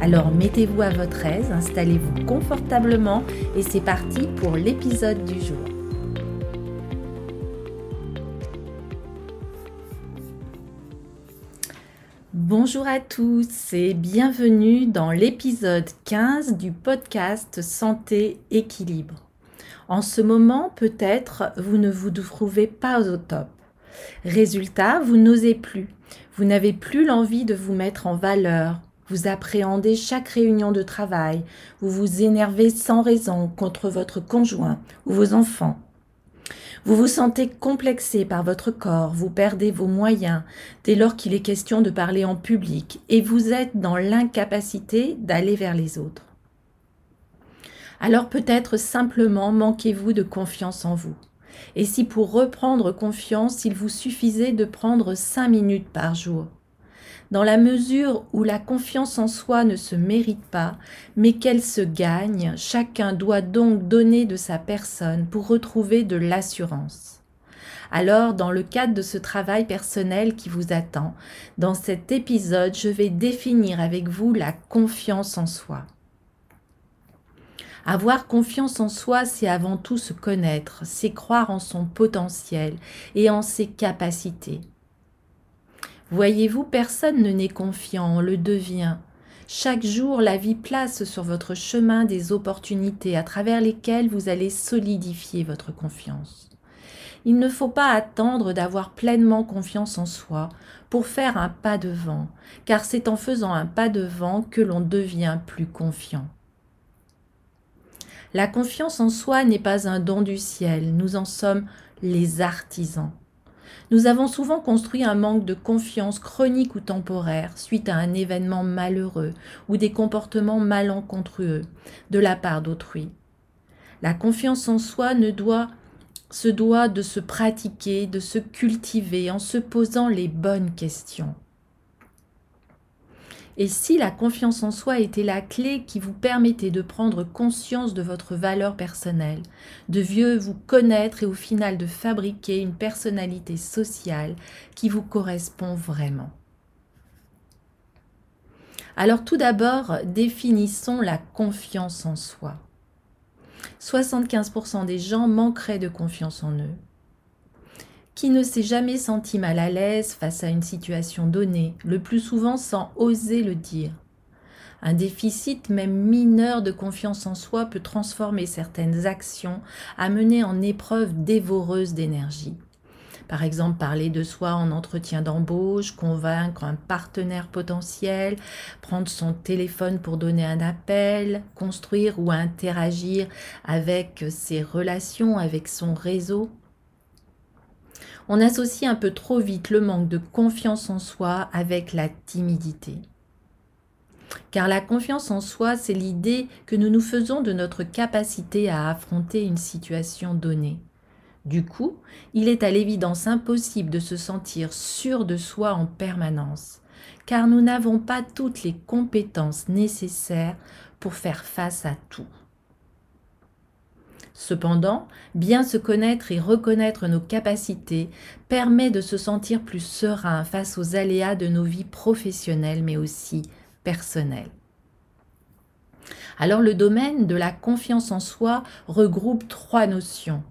Alors mettez-vous à votre aise, installez-vous confortablement et c'est parti pour l'épisode du jour. Bonjour à tous et bienvenue dans l'épisode 15 du podcast Santé Équilibre. En ce moment, peut-être, vous ne vous trouvez pas au top. Résultat, vous n'osez plus. Vous n'avez plus l'envie de vous mettre en valeur, vous appréhendez chaque réunion de travail, vous vous énervez sans raison contre votre conjoint ou vos enfants. Vous vous sentez complexé par votre corps, vous perdez vos moyens dès lors qu'il est question de parler en public et vous êtes dans l'incapacité d'aller vers les autres. Alors peut-être simplement manquez-vous de confiance en vous. Et si pour reprendre confiance, il vous suffisait de prendre cinq minutes par jour dans la mesure où la confiance en soi ne se mérite pas, mais qu'elle se gagne, chacun doit donc donner de sa personne pour retrouver de l'assurance. Alors, dans le cadre de ce travail personnel qui vous attend, dans cet épisode, je vais définir avec vous la confiance en soi. Avoir confiance en soi, c'est avant tout se connaître, c'est croire en son potentiel et en ses capacités. Voyez-vous, personne ne n'est confiant, on le devient. Chaque jour, la vie place sur votre chemin des opportunités à travers lesquelles vous allez solidifier votre confiance. Il ne faut pas attendre d'avoir pleinement confiance en soi pour faire un pas devant, car c'est en faisant un pas devant que l'on devient plus confiant. La confiance en soi n'est pas un don du ciel, nous en sommes les artisans. Nous avons souvent construit un manque de confiance chronique ou temporaire suite à un événement malheureux ou des comportements malencontreux de la part d'autrui. La confiance en soi ne doit se doit de se pratiquer, de se cultiver en se posant les bonnes questions. Et si la confiance en soi était la clé qui vous permettait de prendre conscience de votre valeur personnelle, de mieux vous connaître et au final de fabriquer une personnalité sociale qui vous correspond vraiment. Alors tout d'abord, définissons la confiance en soi. 75% des gens manqueraient de confiance en eux. Qui ne s'est jamais senti mal à l'aise face à une situation donnée, le plus souvent sans oser le dire un déficit même mineur de confiance en soi peut transformer certaines actions, amener en épreuve dévoreuse d'énergie. Par exemple, parler de soi en entretien d'embauche, convaincre un partenaire potentiel, prendre son téléphone pour donner un appel, construire ou interagir avec ses relations, avec son réseau on associe un peu trop vite le manque de confiance en soi avec la timidité. Car la confiance en soi, c'est l'idée que nous nous faisons de notre capacité à affronter une situation donnée. Du coup, il est à l'évidence impossible de se sentir sûr de soi en permanence, car nous n'avons pas toutes les compétences nécessaires pour faire face à tout. Cependant, bien se connaître et reconnaître nos capacités permet de se sentir plus serein face aux aléas de nos vies professionnelles mais aussi personnelles. Alors le domaine de la confiance en soi regroupe trois notions.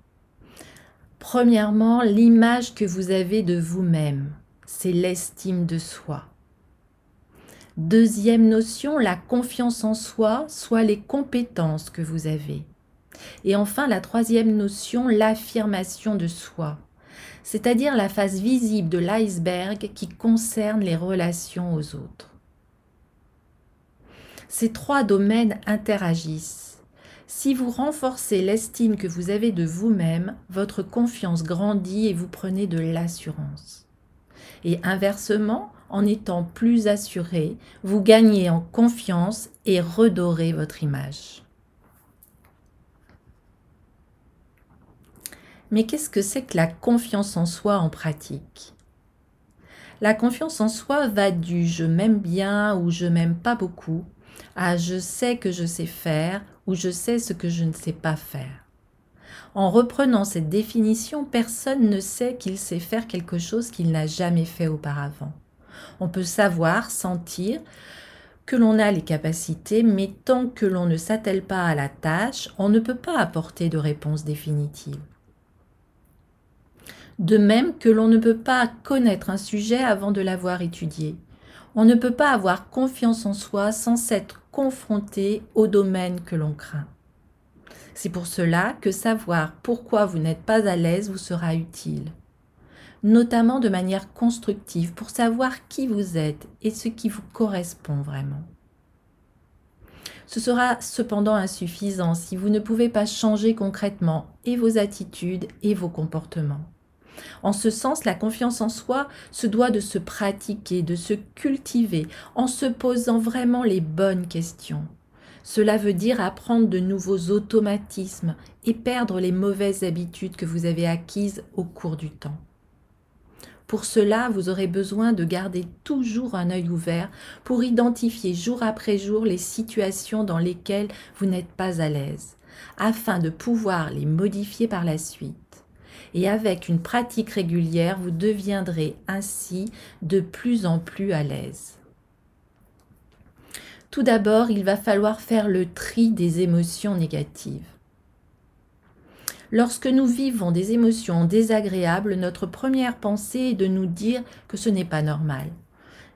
Premièrement, l'image que vous avez de vous-même, c'est l'estime de soi. Deuxième notion, la confiance en soi, soit les compétences que vous avez. Et enfin, la troisième notion, l'affirmation de soi, c'est-à-dire la face visible de l'iceberg qui concerne les relations aux autres. Ces trois domaines interagissent. Si vous renforcez l'estime que vous avez de vous-même, votre confiance grandit et vous prenez de l'assurance. Et inversement, en étant plus assuré, vous gagnez en confiance et redorez votre image. Mais qu'est-ce que c'est que la confiance en soi en pratique? La confiance en soi va du je m'aime bien ou je m'aime pas beaucoup à je sais que je sais faire ou je sais ce que je ne sais pas faire. En reprenant cette définition, personne ne sait qu'il sait faire quelque chose qu'il n'a jamais fait auparavant. On peut savoir, sentir que l'on a les capacités, mais tant que l'on ne s'attelle pas à la tâche, on ne peut pas apporter de réponse définitive. De même que l'on ne peut pas connaître un sujet avant de l'avoir étudié. On ne peut pas avoir confiance en soi sans s'être confronté au domaine que l'on craint. C'est pour cela que savoir pourquoi vous n'êtes pas à l'aise vous sera utile, notamment de manière constructive pour savoir qui vous êtes et ce qui vous correspond vraiment. Ce sera cependant insuffisant si vous ne pouvez pas changer concrètement et vos attitudes et vos comportements. En ce sens, la confiance en soi se doit de se pratiquer, de se cultiver, en se posant vraiment les bonnes questions. Cela veut dire apprendre de nouveaux automatismes et perdre les mauvaises habitudes que vous avez acquises au cours du temps. Pour cela, vous aurez besoin de garder toujours un œil ouvert pour identifier jour après jour les situations dans lesquelles vous n'êtes pas à l'aise, afin de pouvoir les modifier par la suite. Et avec une pratique régulière, vous deviendrez ainsi de plus en plus à l'aise. Tout d'abord, il va falloir faire le tri des émotions négatives. Lorsque nous vivons des émotions désagréables, notre première pensée est de nous dire que ce n'est pas normal.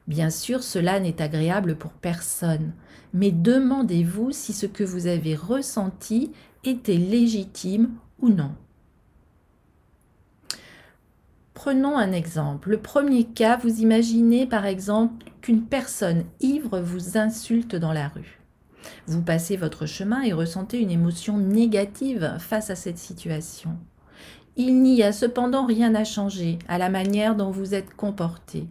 Bien sûr, cela n'est agréable pour personne, mais demandez-vous si ce que vous avez ressenti était légitime ou non. Prenons un exemple. Le premier cas, vous imaginez par exemple qu'une personne ivre vous insulte dans la rue. Vous passez votre chemin et ressentez une émotion négative face à cette situation. Il n'y a cependant rien à changer à la manière dont vous êtes comporté.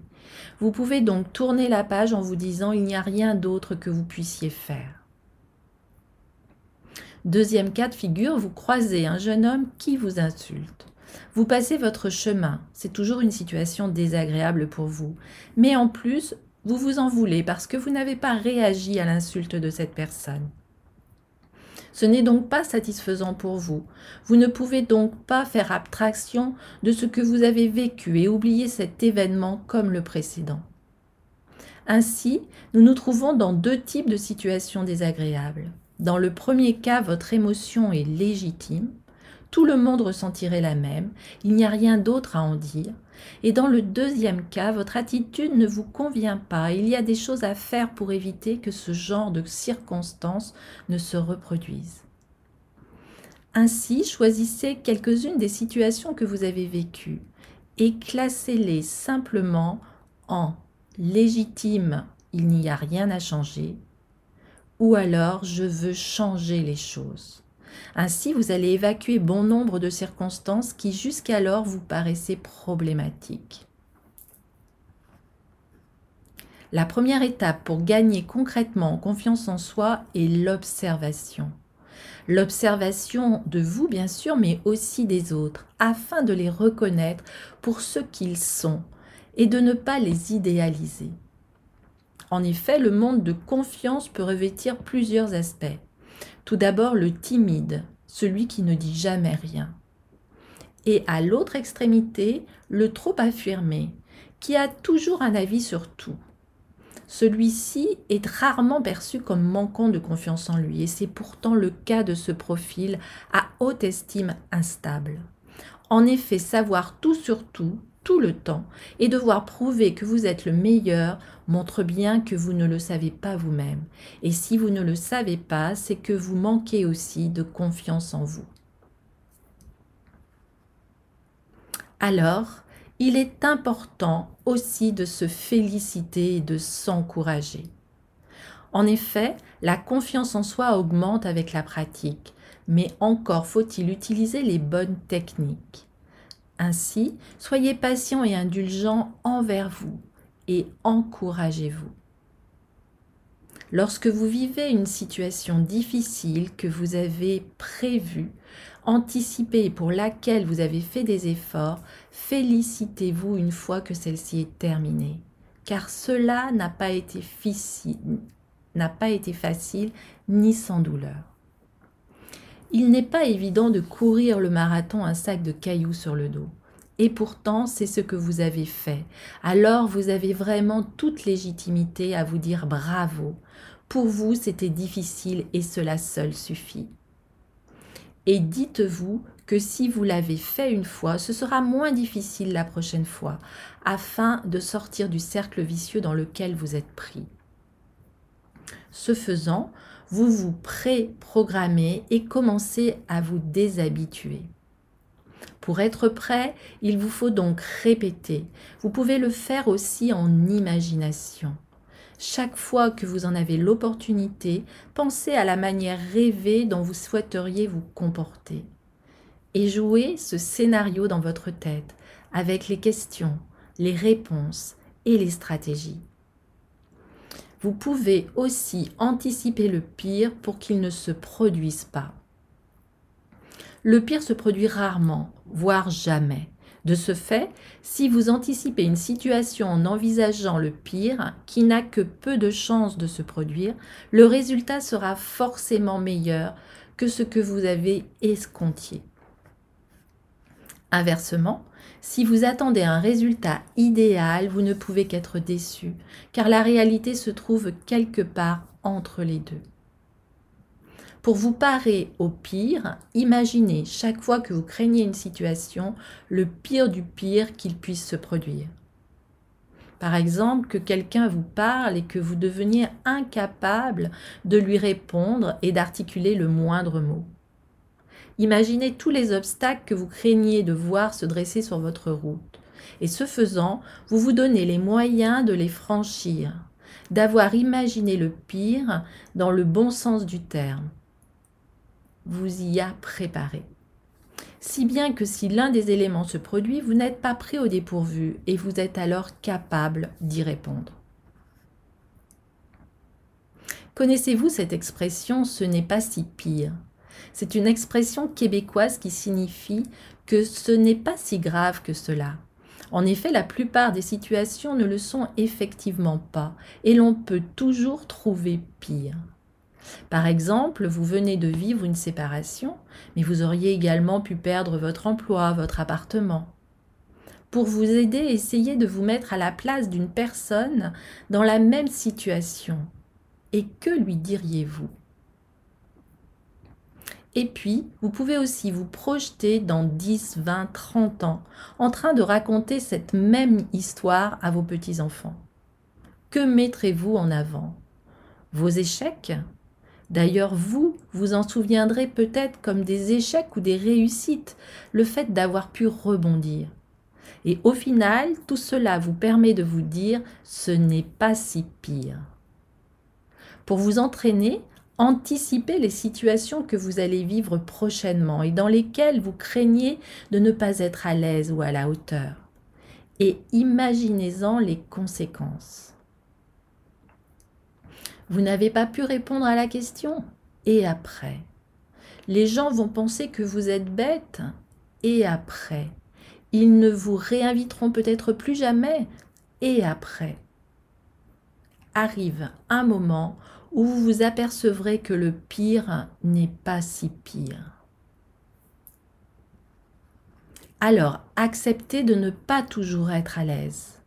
Vous pouvez donc tourner la page en vous disant il n'y a rien d'autre que vous puissiez faire. Deuxième cas de figure, vous croisez un jeune homme qui vous insulte. Vous passez votre chemin, c'est toujours une situation désagréable pour vous, mais en plus, vous vous en voulez parce que vous n'avez pas réagi à l'insulte de cette personne. Ce n'est donc pas satisfaisant pour vous. Vous ne pouvez donc pas faire abstraction de ce que vous avez vécu et oublier cet événement comme le précédent. Ainsi, nous nous trouvons dans deux types de situations désagréables. Dans le premier cas, votre émotion est légitime, tout le monde ressentirait la même, il n'y a rien d'autre à en dire. Et dans le deuxième cas, votre attitude ne vous convient pas, il y a des choses à faire pour éviter que ce genre de circonstances ne se reproduisent. Ainsi, choisissez quelques-unes des situations que vous avez vécues et classez-les simplement en légitime, il n'y a rien à changer, ou alors je veux changer les choses. Ainsi, vous allez évacuer bon nombre de circonstances qui jusqu'alors vous paraissaient problématiques. La première étape pour gagner concrètement en confiance en soi est l'observation. L'observation de vous, bien sûr, mais aussi des autres, afin de les reconnaître pour ce qu'ils sont et de ne pas les idéaliser. En effet, le monde de confiance peut revêtir plusieurs aspects. Tout d'abord le timide, celui qui ne dit jamais rien. Et à l'autre extrémité, le trop affirmé, qui a toujours un avis sur tout. Celui-ci est rarement perçu comme manquant de confiance en lui, et c'est pourtant le cas de ce profil à haute estime instable. En effet, savoir tout sur tout, tout le temps, et devoir prouver que vous êtes le meilleur montre bien que vous ne le savez pas vous-même. Et si vous ne le savez pas, c'est que vous manquez aussi de confiance en vous. Alors, il est important aussi de se féliciter et de s'encourager. En effet, la confiance en soi augmente avec la pratique, mais encore faut-il utiliser les bonnes techniques. Ainsi, soyez patient et indulgent envers vous et encouragez-vous. Lorsque vous vivez une situation difficile que vous avez prévue, anticipée et pour laquelle vous avez fait des efforts, félicitez-vous une fois que celle-ci est terminée. Car cela n'a pas été n'a pas été facile ni sans douleur. Il n'est pas évident de courir le marathon un sac de cailloux sur le dos. Et pourtant, c'est ce que vous avez fait. Alors, vous avez vraiment toute légitimité à vous dire bravo. Pour vous, c'était difficile et cela seul suffit. Et dites-vous que si vous l'avez fait une fois, ce sera moins difficile la prochaine fois, afin de sortir du cercle vicieux dans lequel vous êtes pris. Ce faisant, vous vous pré-programmez et commencez à vous déshabituer. Pour être prêt, il vous faut donc répéter. Vous pouvez le faire aussi en imagination. Chaque fois que vous en avez l'opportunité, pensez à la manière rêvée dont vous souhaiteriez vous comporter. Et jouez ce scénario dans votre tête avec les questions, les réponses et les stratégies. Vous pouvez aussi anticiper le pire pour qu'il ne se produise pas. Le pire se produit rarement, voire jamais. De ce fait, si vous anticipez une situation en envisageant le pire, qui n'a que peu de chances de se produire, le résultat sera forcément meilleur que ce que vous avez escompté. Inversement, si vous attendez un résultat idéal, vous ne pouvez qu'être déçu, car la réalité se trouve quelque part entre les deux. Pour vous parer au pire, imaginez chaque fois que vous craignez une situation le pire du pire qu'il puisse se produire. Par exemple, que quelqu'un vous parle et que vous deveniez incapable de lui répondre et d'articuler le moindre mot. Imaginez tous les obstacles que vous craignez de voir se dresser sur votre route. Et ce faisant, vous vous donnez les moyens de les franchir, d'avoir imaginé le pire dans le bon sens du terme. Vous y a préparé. Si bien que si l'un des éléments se produit, vous n'êtes pas pris au dépourvu et vous êtes alors capable d'y répondre. Connaissez-vous cette expression ce n'est pas si pire c'est une expression québécoise qui signifie que ce n'est pas si grave que cela. En effet, la plupart des situations ne le sont effectivement pas, et l'on peut toujours trouver pire. Par exemple, vous venez de vivre une séparation, mais vous auriez également pu perdre votre emploi, votre appartement. Pour vous aider, essayez de vous mettre à la place d'une personne dans la même situation. Et que lui diriez-vous? Et puis, vous pouvez aussi vous projeter dans 10, 20, 30 ans en train de raconter cette même histoire à vos petits-enfants. Que mettrez-vous en avant? Vos échecs? D'ailleurs, vous, vous en souviendrez peut-être comme des échecs ou des réussites, le fait d'avoir pu rebondir. Et au final, tout cela vous permet de vous dire ce n'est pas si pire. Pour vous entraîner, Anticipez les situations que vous allez vivre prochainement et dans lesquelles vous craignez de ne pas être à l'aise ou à la hauteur. Et imaginez-en les conséquences. Vous n'avez pas pu répondre à la question. Et après? Les gens vont penser que vous êtes bête. Et après? Ils ne vous réinviteront peut-être plus jamais. Et après? Arrive un moment où vous vous apercevrez que le pire n'est pas si pire. Alors, acceptez de ne pas toujours être à l'aise.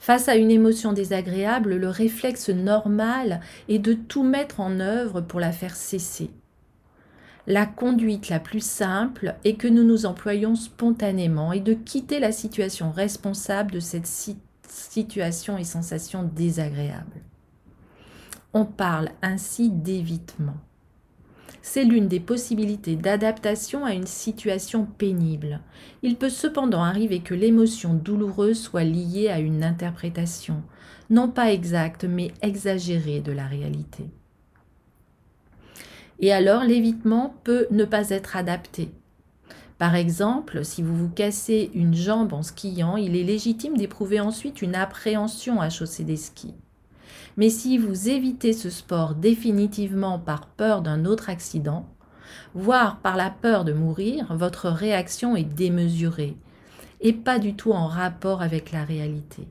Face à une émotion désagréable, le réflexe normal est de tout mettre en œuvre pour la faire cesser. La conduite la plus simple est que nous nous employions spontanément et de quitter la situation responsable de cette situation et sensation désagréable. On parle ainsi d'évitement. C'est l'une des possibilités d'adaptation à une situation pénible. Il peut cependant arriver que l'émotion douloureuse soit liée à une interprétation, non pas exacte, mais exagérée de la réalité. Et alors l'évitement peut ne pas être adapté. Par exemple, si vous vous cassez une jambe en skiant, il est légitime d'éprouver ensuite une appréhension à chausser des skis. Mais si vous évitez ce sport définitivement par peur d'un autre accident, voire par la peur de mourir, votre réaction est démesurée et pas du tout en rapport avec la réalité.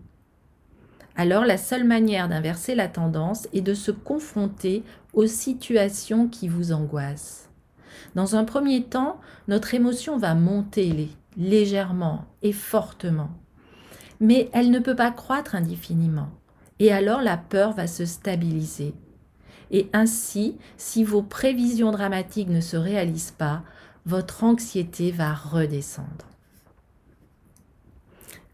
Alors la seule manière d'inverser la tendance est de se confronter aux situations qui vous angoissent. Dans un premier temps, notre émotion va monter légèrement et fortement, mais elle ne peut pas croître indéfiniment. Et alors la peur va se stabiliser. Et ainsi, si vos prévisions dramatiques ne se réalisent pas, votre anxiété va redescendre.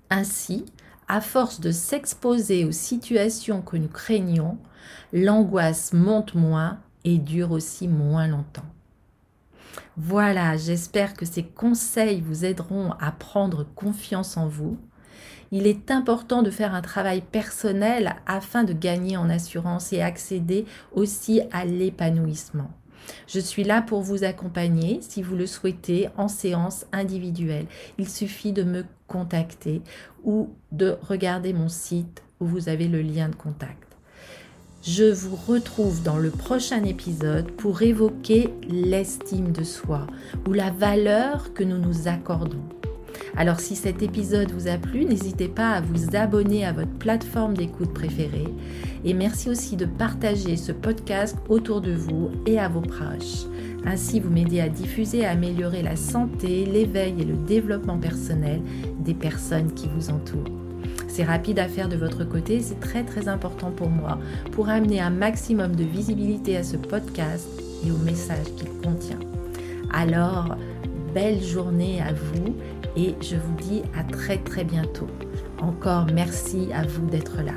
Ainsi, à force de s'exposer aux situations que nous craignons, l'angoisse monte moins et dure aussi moins longtemps. Voilà, j'espère que ces conseils vous aideront à prendre confiance en vous. Il est important de faire un travail personnel afin de gagner en assurance et accéder aussi à l'épanouissement. Je suis là pour vous accompagner si vous le souhaitez en séance individuelle. Il suffit de me contacter ou de regarder mon site où vous avez le lien de contact. Je vous retrouve dans le prochain épisode pour évoquer l'estime de soi ou la valeur que nous nous accordons. Alors si cet épisode vous a plu, n'hésitez pas à vous abonner à votre plateforme d'écoute préférée et merci aussi de partager ce podcast autour de vous et à vos proches. Ainsi, vous m'aidez à diffuser et à améliorer la santé, l'éveil et le développement personnel des personnes qui vous entourent. C'est rapide à faire de votre côté, c'est très très important pour moi pour amener un maximum de visibilité à ce podcast et au message qu'il contient. Alors, belle journée à vous et je vous dis à très très bientôt. Encore merci à vous d'être là.